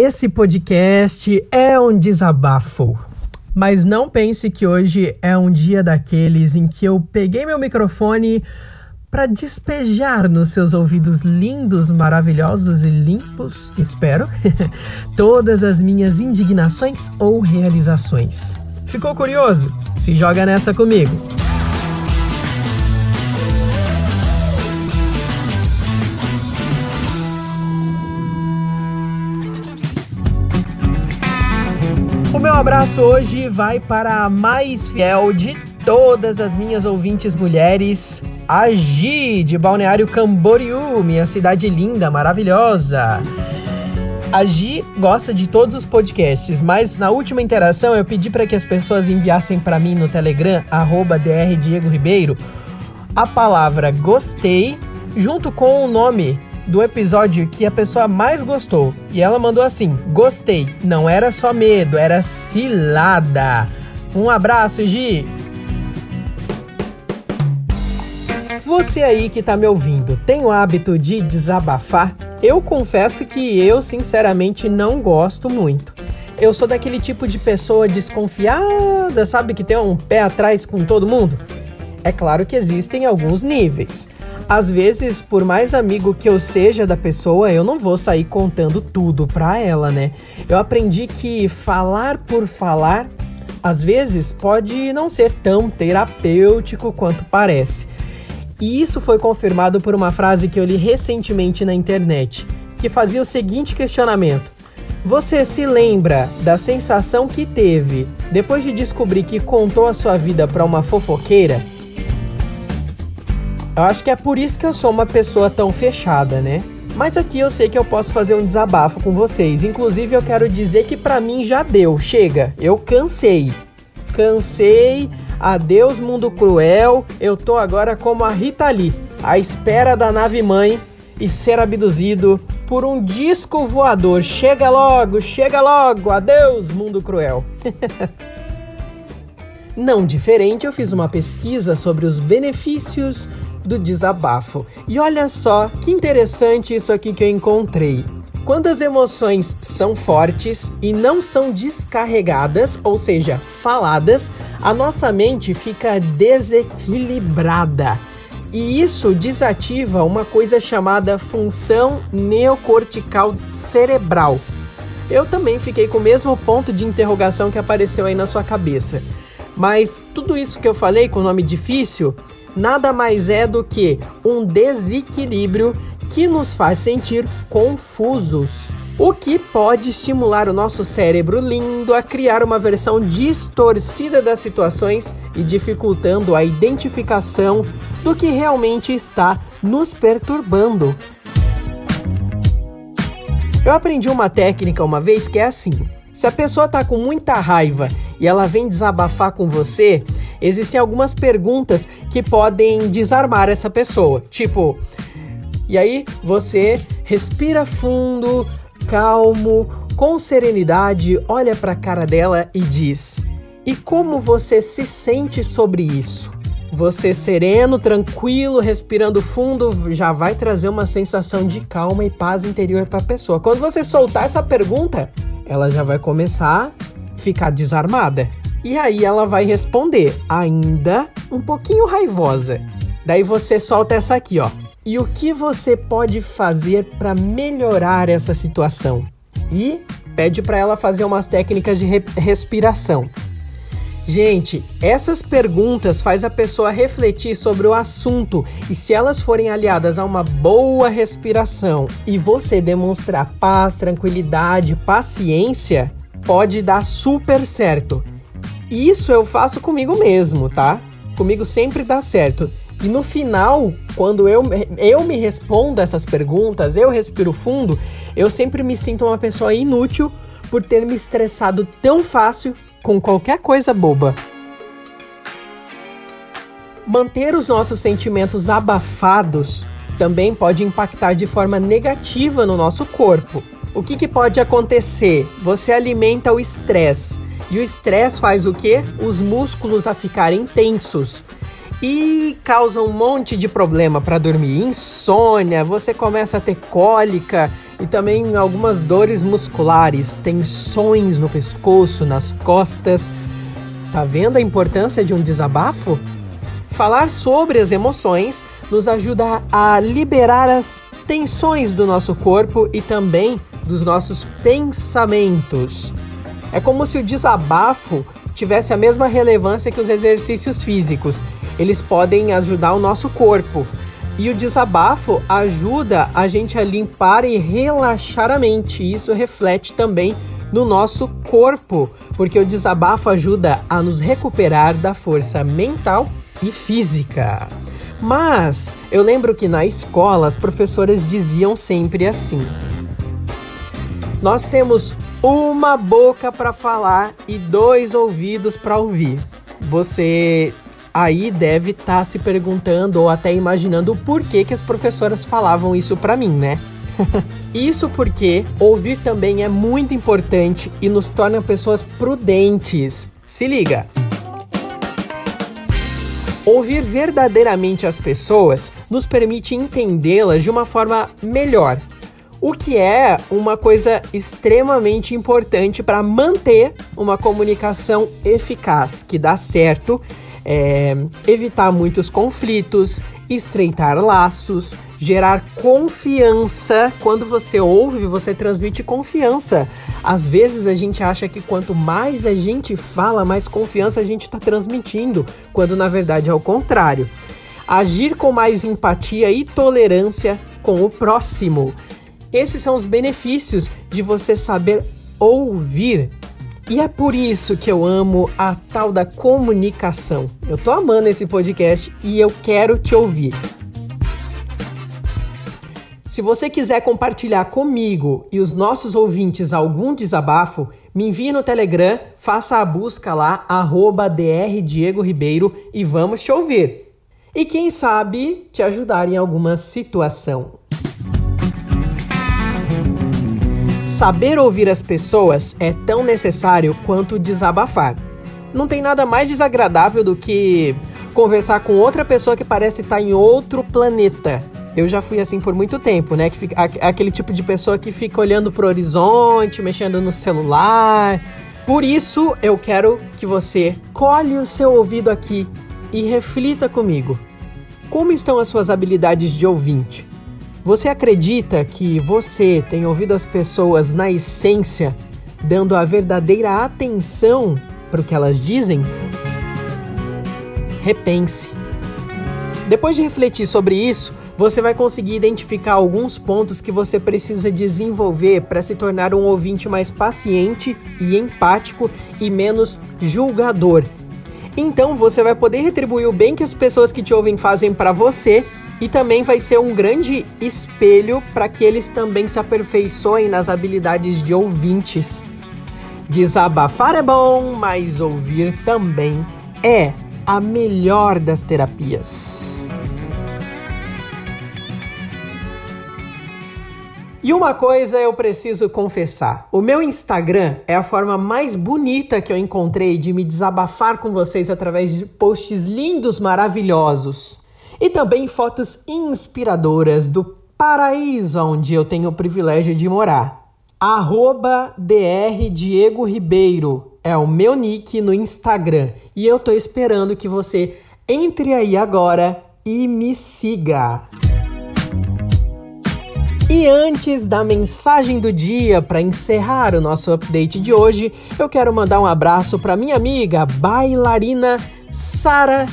Esse podcast é um desabafo. Mas não pense que hoje é um dia daqueles em que eu peguei meu microfone para despejar nos seus ouvidos lindos, maravilhosos e limpos, espero, todas as minhas indignações ou realizações. Ficou curioso? Se joga nessa comigo. Abraço hoje vai para a mais fiel de todas as minhas ouvintes mulheres, a Gi, de Balneário Camboriú, minha cidade linda, maravilhosa. A Gi gosta de todos os podcasts, mas na última interação eu pedi para que as pessoas enviassem para mim no Telegram, arroba Ribeiro, a palavra gostei junto com o nome do episódio que a pessoa mais gostou. E ela mandou assim: Gostei, não era só medo, era cilada. Um abraço, Gi! Você aí que tá me ouvindo, tem o hábito de desabafar? Eu confesso que eu, sinceramente, não gosto muito. Eu sou daquele tipo de pessoa desconfiada, sabe, que tem um pé atrás com todo mundo? É claro que existem alguns níveis. Às vezes, por mais amigo que eu seja da pessoa, eu não vou sair contando tudo pra ela, né? Eu aprendi que falar por falar, às vezes, pode não ser tão terapêutico quanto parece. E isso foi confirmado por uma frase que eu li recentemente na internet, que fazia o seguinte questionamento: Você se lembra da sensação que teve depois de descobrir que contou a sua vida para uma fofoqueira? Eu acho que é por isso que eu sou uma pessoa tão fechada, né? Mas aqui eu sei que eu posso fazer um desabafo com vocês. Inclusive eu quero dizer que para mim já deu, chega. Eu cansei. Cansei Adeus, mundo cruel. Eu tô agora como a Rita Lee, à espera da nave mãe e ser abduzido por um disco voador. Chega logo, chega logo. Adeus, mundo cruel. Não diferente, eu fiz uma pesquisa sobre os benefícios do desabafo. E olha só que interessante isso aqui que eu encontrei. Quando as emoções são fortes e não são descarregadas, ou seja, faladas, a nossa mente fica desequilibrada. E isso desativa uma coisa chamada função neocortical cerebral. Eu também fiquei com o mesmo ponto de interrogação que apareceu aí na sua cabeça. Mas tudo isso que eu falei com nome difícil nada mais é do que um desequilíbrio que nos faz sentir confusos. O que pode estimular o nosso cérebro lindo a criar uma versão distorcida das situações e dificultando a identificação do que realmente está nos perturbando. Eu aprendi uma técnica uma vez que é assim: se a pessoa está com muita raiva e ela vem desabafar com você, existem algumas perguntas que podem desarmar essa pessoa. Tipo, e aí você respira fundo, calmo, com serenidade, olha para a cara dela e diz: "E como você se sente sobre isso?" Você sereno, tranquilo, respirando fundo, já vai trazer uma sensação de calma e paz interior para a pessoa. Quando você soltar essa pergunta, ela já vai começar a ficar desarmada. E aí ela vai responder, ainda um pouquinho raivosa. Daí você solta essa aqui, ó. E o que você pode fazer para melhorar essa situação? E pede para ela fazer umas técnicas de re respiração. Gente, essas perguntas faz a pessoa refletir sobre o assunto e se elas forem aliadas a uma boa respiração e você demonstrar paz, tranquilidade, paciência, pode dar super certo. Isso eu faço comigo mesmo, tá? Comigo sempre dá certo. E no final, quando eu, eu me respondo essas perguntas, eu respiro fundo, eu sempre me sinto uma pessoa inútil por ter me estressado tão fácil com qualquer coisa boba. Manter os nossos sentimentos abafados também pode impactar de forma negativa no nosso corpo. O que, que pode acontecer? Você alimenta o estresse. E o estresse faz o quê? Os músculos a ficarem tensos. E causa um monte de problema para dormir, insônia, você começa a ter cólica e também algumas dores musculares, tensões no pescoço, nas costas. Tá vendo a importância de um desabafo? Falar sobre as emoções nos ajuda a liberar as tensões do nosso corpo e também dos nossos pensamentos. É como se o desabafo tivesse a mesma relevância que os exercícios físicos. Eles podem ajudar o nosso corpo. E o desabafo ajuda a gente a limpar e relaxar a mente. Isso reflete também no nosso corpo, porque o desabafo ajuda a nos recuperar da força mental e física. Mas eu lembro que na escola as professoras diziam sempre assim: Nós temos uma boca para falar e dois ouvidos para ouvir. Você aí deve estar tá se perguntando ou até imaginando por que, que as professoras falavam isso para mim, né? isso porque ouvir também é muito importante e nos torna pessoas prudentes. Se liga! Ouvir verdadeiramente as pessoas nos permite entendê-las de uma forma melhor o que é uma coisa extremamente importante para manter uma comunicação eficaz, que dá certo, é, evitar muitos conflitos, estreitar laços, gerar confiança. Quando você ouve, você transmite confiança. Às vezes a gente acha que quanto mais a gente fala, mais confiança a gente está transmitindo, quando na verdade é o contrário. Agir com mais empatia e tolerância com o próximo. Esses são os benefícios de você saber ouvir. E é por isso que eu amo a tal da comunicação. Eu tô amando esse podcast e eu quero te ouvir. Se você quiser compartilhar comigo e os nossos ouvintes algum desabafo, me envie no Telegram, faça a busca lá, arroba Ribeiro e vamos te ouvir. E quem sabe te ajudar em alguma situação. Saber ouvir as pessoas é tão necessário quanto desabafar. Não tem nada mais desagradável do que conversar com outra pessoa que parece estar em outro planeta. Eu já fui assim por muito tempo, né? Que fica, aquele tipo de pessoa que fica olhando pro horizonte, mexendo no celular. Por isso, eu quero que você colhe o seu ouvido aqui e reflita comigo. Como estão as suas habilidades de ouvinte? Você acredita que você tem ouvido as pessoas na essência, dando a verdadeira atenção para o que elas dizem? Repense. Depois de refletir sobre isso, você vai conseguir identificar alguns pontos que você precisa desenvolver para se tornar um ouvinte mais paciente e empático e menos julgador. Então você vai poder retribuir o bem que as pessoas que te ouvem fazem para você e também vai ser um grande espelho para que eles também se aperfeiçoem nas habilidades de ouvintes. Desabafar é bom, mas ouvir também é a melhor das terapias. E uma coisa eu preciso confessar: o meu Instagram é a forma mais bonita que eu encontrei de me desabafar com vocês através de posts lindos, maravilhosos e também fotos inspiradoras do paraíso onde eu tenho o privilégio de morar. Arroba DR Diego Ribeiro é o meu nick no Instagram e eu tô esperando que você entre aí agora e me siga. E antes da mensagem do dia para encerrar o nosso update de hoje, eu quero mandar um abraço para minha amiga bailarina Sara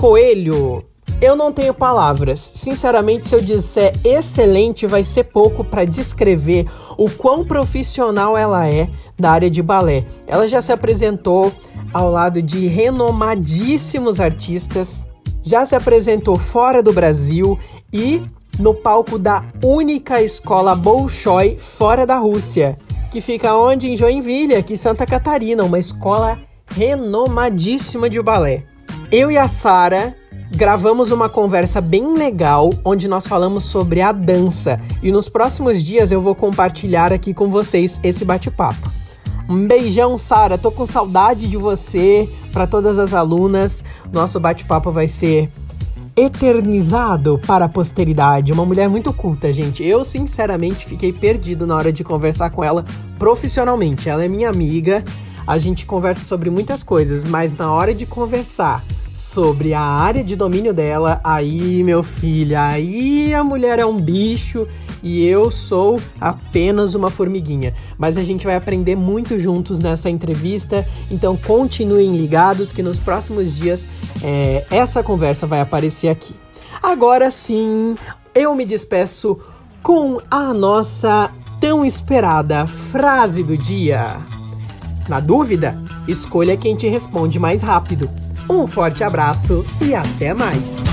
Coelho. Eu não tenho palavras. Sinceramente, se eu disser excelente, vai ser pouco para descrever o quão profissional ela é da área de balé. Ela já se apresentou ao lado de renomadíssimos artistas, já se apresentou fora do Brasil e no palco da única escola Bolshoi fora da Rússia, que fica onde? Em Joinville, aqui em Santa Catarina, uma escola renomadíssima de balé. Eu e a Sara gravamos uma conversa bem legal onde nós falamos sobre a dança e nos próximos dias eu vou compartilhar aqui com vocês esse bate-papo. Um beijão, Sara. Tô com saudade de você. Para todas as alunas, nosso bate-papo vai ser eternizado para a posteridade. Uma mulher muito culta, gente. Eu, sinceramente, fiquei perdido na hora de conversar com ela profissionalmente. Ela é minha amiga, a gente conversa sobre muitas coisas, mas na hora de conversar sobre a área de domínio dela, aí, meu filho, aí a mulher é um bicho e eu sou apenas uma formiguinha. Mas a gente vai aprender muito juntos nessa entrevista, então continuem ligados que nos próximos dias é, essa conversa vai aparecer aqui. Agora sim, eu me despeço com a nossa tão esperada frase do dia. Na dúvida, escolha quem te responde mais rápido. Um forte abraço e até mais!